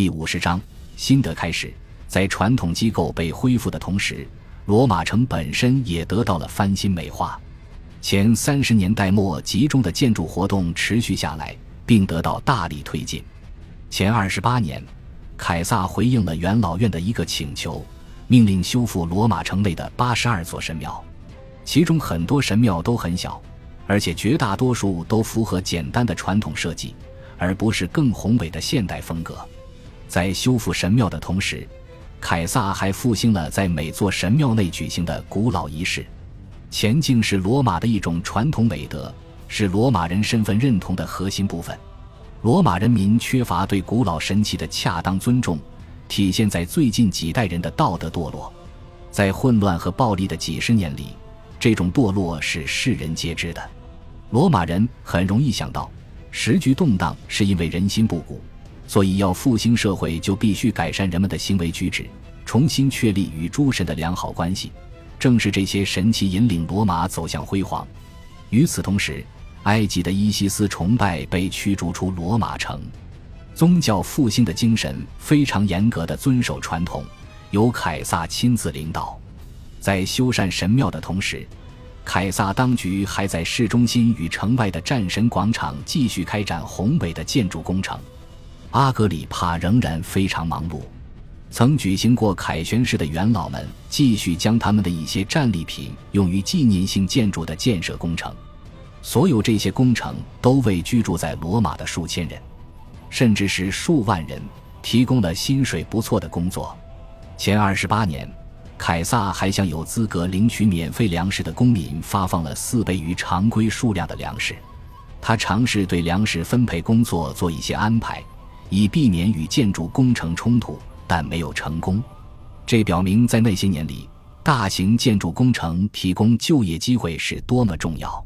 第五十章新的开始。在传统机构被恢复的同时，罗马城本身也得到了翻新美化。前三十年代末集中的建筑活动持续下来，并得到大力推进。前二十八年，凯撒回应了元老院的一个请求，命令修复罗马城内的八十二座神庙，其中很多神庙都很小，而且绝大多数都符合简单的传统设计，而不是更宏伟的现代风格。在修复神庙的同时，凯撒还复兴了在每座神庙内举行的古老仪式。前进是罗马的一种传统美德，是罗马人身份认同的核心部分。罗马人民缺乏对古老神奇的恰当尊重，体现在最近几代人的道德堕落。在混乱和暴力的几十年里，这种堕落是世人皆知的。罗马人很容易想到，时局动荡是因为人心不古。所以，要复兴社会，就必须改善人们的行为举止，重新确立与诸神的良好关系。正是这些神奇引领罗马走向辉煌。与此同时，埃及的伊西斯崇拜被驱逐出罗马城。宗教复兴的精神非常严格的遵守传统，由凯撒亲自领导。在修缮神庙的同时，凯撒当局还在市中心与城外的战神广场继续开展宏伟的建筑工程。阿格里帕仍然非常忙碌，曾举行过凯旋式的元老们继续将他们的一些战利品用于纪念性建筑的建设工程。所有这些工程都为居住在罗马的数千人，甚至是数万人提供了薪水不错的工作。前二十八年，凯撒还向有资格领取免费粮食的公民发放了四倍于常规数量的粮食。他尝试对粮食分配工作做一些安排。以避免与建筑工程冲突，但没有成功。这表明，在那些年里，大型建筑工程提供就业机会是多么重要。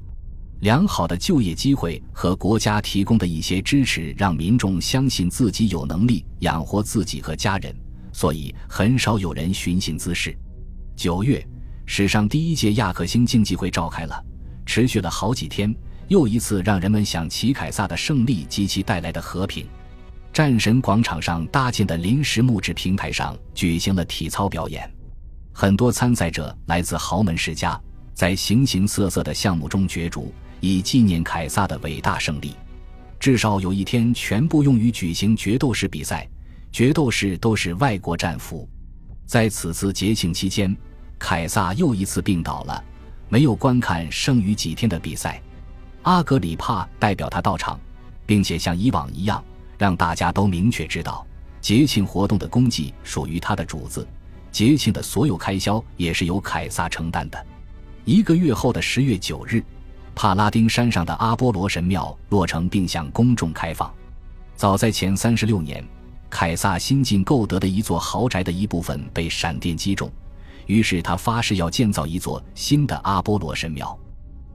良好的就业机会和国家提供的一些支持，让民众相信自己有能力养活自己和家人，所以很少有人寻衅滋事。九月，史上第一届亚克星竞技会召开了，持续了好几天，又一次让人们想起凯撒的胜利及其带来的和平。战神广场上搭建的临时木质平台上举行了体操表演，很多参赛者来自豪门世家，在形形色色的项目中角逐，以纪念凯撒的伟大胜利。至少有一天全部用于举行决斗士比赛，决斗士都是外国战俘。在此次节庆期间，凯撒又一次病倒了，没有观看剩余几天的比赛。阿格里帕代表他到场，并且像以往一样。让大家都明确知道，节庆活动的功绩属于他的主子，节庆的所有开销也是由凯撒承担的。一个月后的十月九日，帕拉丁山上的阿波罗神庙落成并向公众开放。早在前三十六年，凯撒新近购得的一座豪宅的一部分被闪电击中，于是他发誓要建造一座新的阿波罗神庙。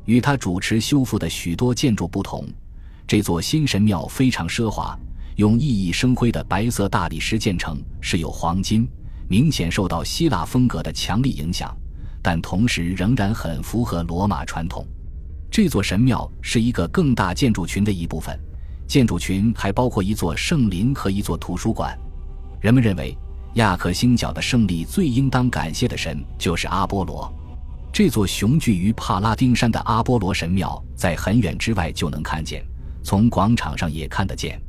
与他主持修复的许多建筑不同，这座新神庙非常奢华。用熠熠生辉的白色大理石建成，是有黄金，明显受到希腊风格的强力影响，但同时仍然很符合罗马传统。这座神庙是一个更大建筑群的一部分，建筑群还包括一座圣林和一座图书馆。人们认为，亚克星角的胜利最应当感谢的神就是阿波罗。这座雄踞于帕拉丁山的阿波罗神庙，在很远之外就能看见，从广场上也看得见。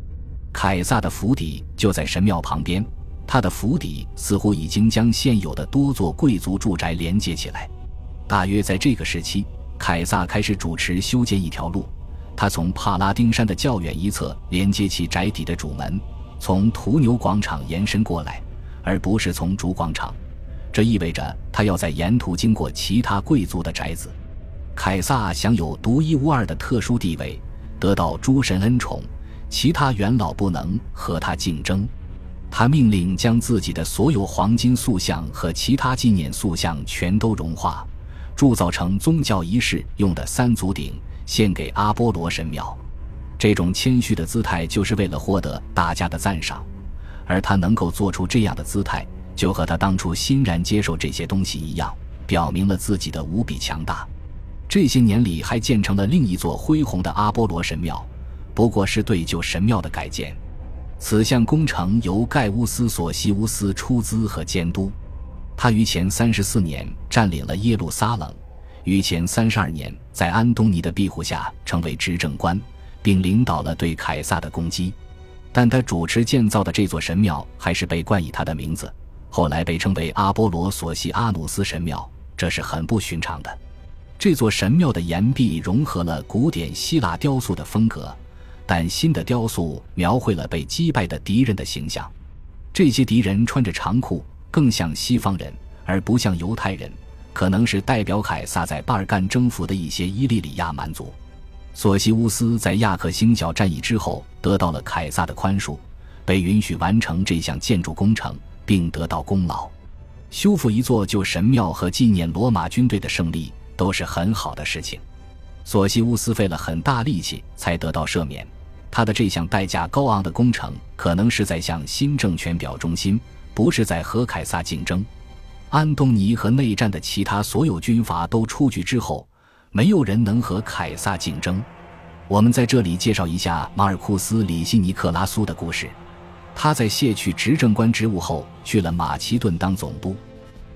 凯撒的府邸就在神庙旁边，他的府邸似乎已经将现有的多座贵族住宅连接起来。大约在这个时期，凯撒开始主持修建一条路，他从帕拉丁山的较远一侧连接其宅邸的主门，从屠牛广场延伸过来，而不是从主广场。这意味着他要在沿途经过其他贵族的宅子。凯撒享有独一无二的特殊地位，得到诸神恩宠。其他元老不能和他竞争，他命令将自己的所有黄金塑像和其他纪念塑像全都融化，铸造成宗教仪式用的三足鼎，献给阿波罗神庙。这种谦虚的姿态就是为了获得大家的赞赏，而他能够做出这样的姿态，就和他当初欣然接受这些东西一样，表明了自己的无比强大。这些年里，还建成了另一座恢宏的阿波罗神庙。不过是对旧神庙的改建。此项工程由盖乌斯·索西乌斯出资和监督。他于前三十四年占领了耶路撒冷，于前三十二年在安东尼的庇护下成为执政官，并领导了对凯撒的攻击。但他主持建造的这座神庙还是被冠以他的名字，后来被称为阿波罗索西阿努斯神庙，这是很不寻常的。这座神庙的岩壁融合了古典希腊雕塑的风格，但新的雕塑描绘了被击败的敌人的形象。这些敌人穿着长裤，更像西方人而不像犹太人，可能是代表凯撒在巴尔干征服的一些伊利里亚蛮族。索西乌斯在亚克星角战役之后得到了凯撒的宽恕，被允许完成这项建筑工程，并得到功劳。修复一座旧神庙和纪念罗马军队的胜利都是很好的事情。索西乌斯费了很大力气才得到赦免，他的这项代价高昂的工程可能是在向新政权表忠心，不是在和凯撒竞争。安东尼和内战的其他所有军阀都出局之后。没有人能和凯撒竞争。我们在这里介绍一下马尔库斯·里西尼克拉苏的故事。他在卸去执政官职务后，去了马其顿当总督。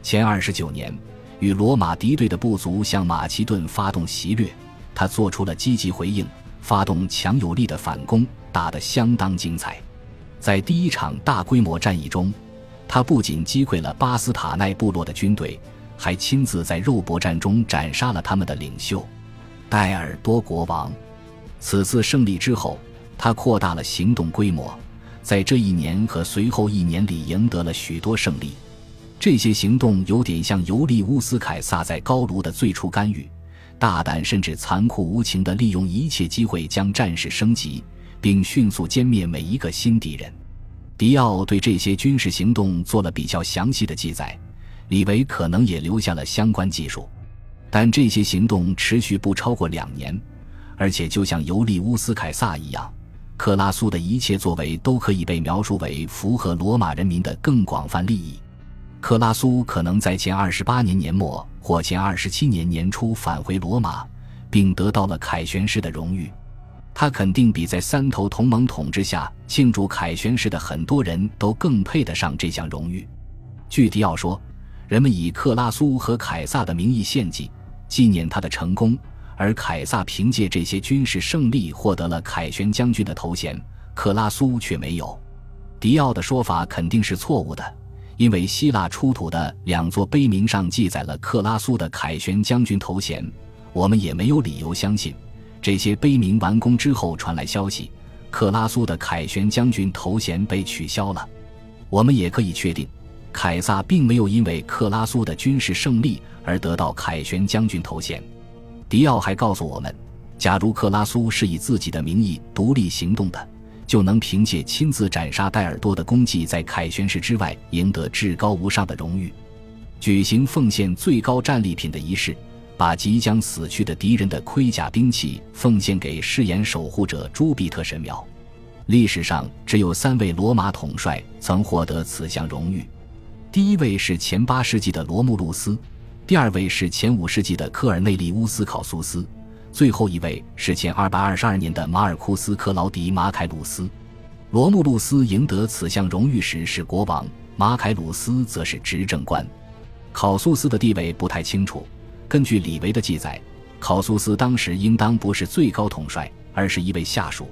前二十九年，与罗马敌对的部族向马其顿发动袭掠，他做出了积极回应，发动强有力的反攻，打得相当精彩。在第一场大规模战役中，他不仅击溃了巴斯塔奈部落的军队。还亲自在肉搏战中斩杀了他们的领袖戴尔多国王。此次胜利之后，他扩大了行动规模，在这一年和随后一年里赢得了许多胜利。这些行动有点像尤利乌斯·凯撒在高卢的最初干预，大胆甚至残酷无情地利用一切机会将战事升级，并迅速歼灭每一个新敌人。迪奥对这些军事行动做了比较详细的记载。李维可能也留下了相关技术，但这些行动持续不超过两年，而且就像尤利乌斯·凯撒一样，克拉苏的一切作为都可以被描述为符合罗马人民的更广泛利益。克拉苏可能在前二十八年年末或前二十七年年初返回罗马，并得到了凯旋式的荣誉。他肯定比在三头同盟统治下庆祝凯旋式的很多人都更配得上这项荣誉。据迪奥说。人们以克拉苏和凯撒的名义献祭，纪念他的成功，而凯撒凭借这些军事胜利获得了凯旋将军的头衔，克拉苏却没有。迪奥的说法肯定是错误的，因为希腊出土的两座碑铭上记载了克拉苏的凯旋将军头衔，我们也没有理由相信这些碑铭完工之后传来消息，克拉苏的凯旋将军头衔被取消了。我们也可以确定。凯撒并没有因为克拉苏的军事胜利而得到凯旋将军头衔。迪奥还告诉我们，假如克拉苏是以自己的名义独立行动的，就能凭借亲自斩杀戴尔多的功绩，在凯旋式之外赢得至高无上的荣誉。举行奉献最高战利品的仪式，把即将死去的敌人的盔甲兵器奉献给誓言守护者朱庇特神庙。历史上只有三位罗马统帅曾获得此项荣誉。第一位是前八世纪的罗慕路斯，第二位是前五世纪的科尔内利乌斯考苏斯，最后一位是前二百二十二年的马尔库斯克劳迪马凯鲁斯。罗慕路斯赢得此项荣誉时是国王，马凯鲁斯则是执政官。考苏斯的地位不太清楚。根据李维的记载，考苏斯当时应当不是最高统帅，而是一位下属。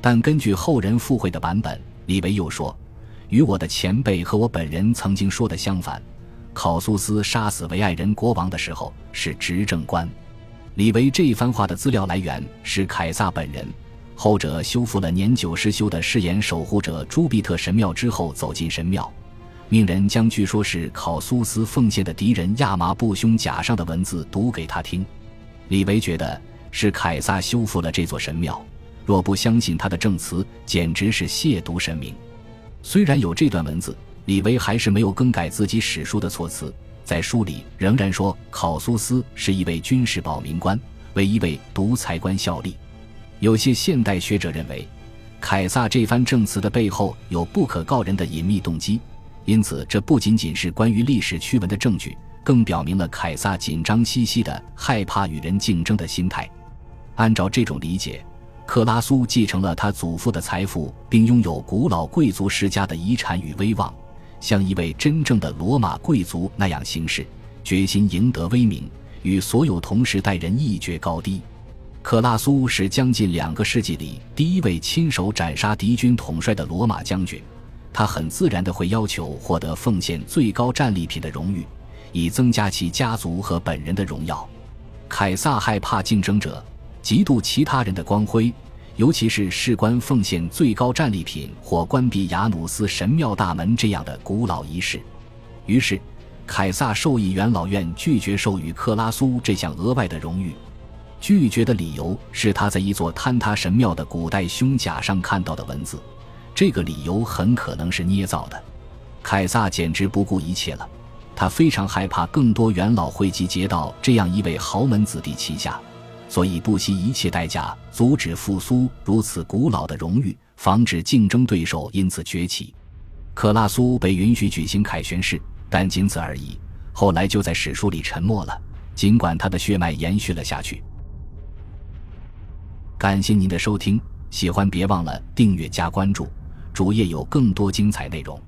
但根据后人附会的版本，李维又说。与我的前辈和我本人曾经说的相反，考苏斯杀死维埃人国王的时候是执政官。李维这一番话的资料来源是凯撒本人，后者修复了年久失修的誓言守护者朱庇特神庙之后走进神庙，命人将据说是考苏斯奉献的敌人亚麻布胸甲上的文字读给他听。李维觉得是凯撒修复了这座神庙，若不相信他的证词，简直是亵渎神明。虽然有这段文字，李维还是没有更改自己史书的措辞，在书里仍然说考苏斯是一位军事保民官，为一位独裁官效力。有些现代学者认为，凯撒这番证词的背后有不可告人的隐秘动机，因此这不仅仅是关于历史驱文的证据，更表明了凯撒紧张兮兮的、害怕与人竞争的心态。按照这种理解。克拉苏继承了他祖父的财富，并拥有古老贵族世家的遗产与威望，像一位真正的罗马贵族那样行事，决心赢得威名，与所有同时代人一决高低。克拉苏是将近两个世纪里第一位亲手斩杀敌军统帅的罗马将军，他很自然地会要求获得奉献最高战利品的荣誉，以增加其家族和本人的荣耀。凯撒害怕竞争者，嫉妒其他人的光辉，尤其是事关奉献最高战利品或关闭雅努斯神庙大门这样的古老仪式。于是，凯撒授意元老院拒绝授予克拉苏这项额外的荣誉。拒绝的理由是他在一座坍塌神庙的古代胸甲上看到的文字，这个理由很可能是捏造的。凯撒简直不顾一切了，他非常害怕更多元老会集结到这样一位豪门子弟旗下，所以不惜一切代价阻止复苏如此古老的荣誉，防止竞争对手因此崛起。克拉苏被允许举行凯旋式，但仅此而已，后来就在史书里沉默了，尽管他的血脉延续了下去。感谢您的收听，喜欢别忘了订阅加关注，主页有更多精彩内容。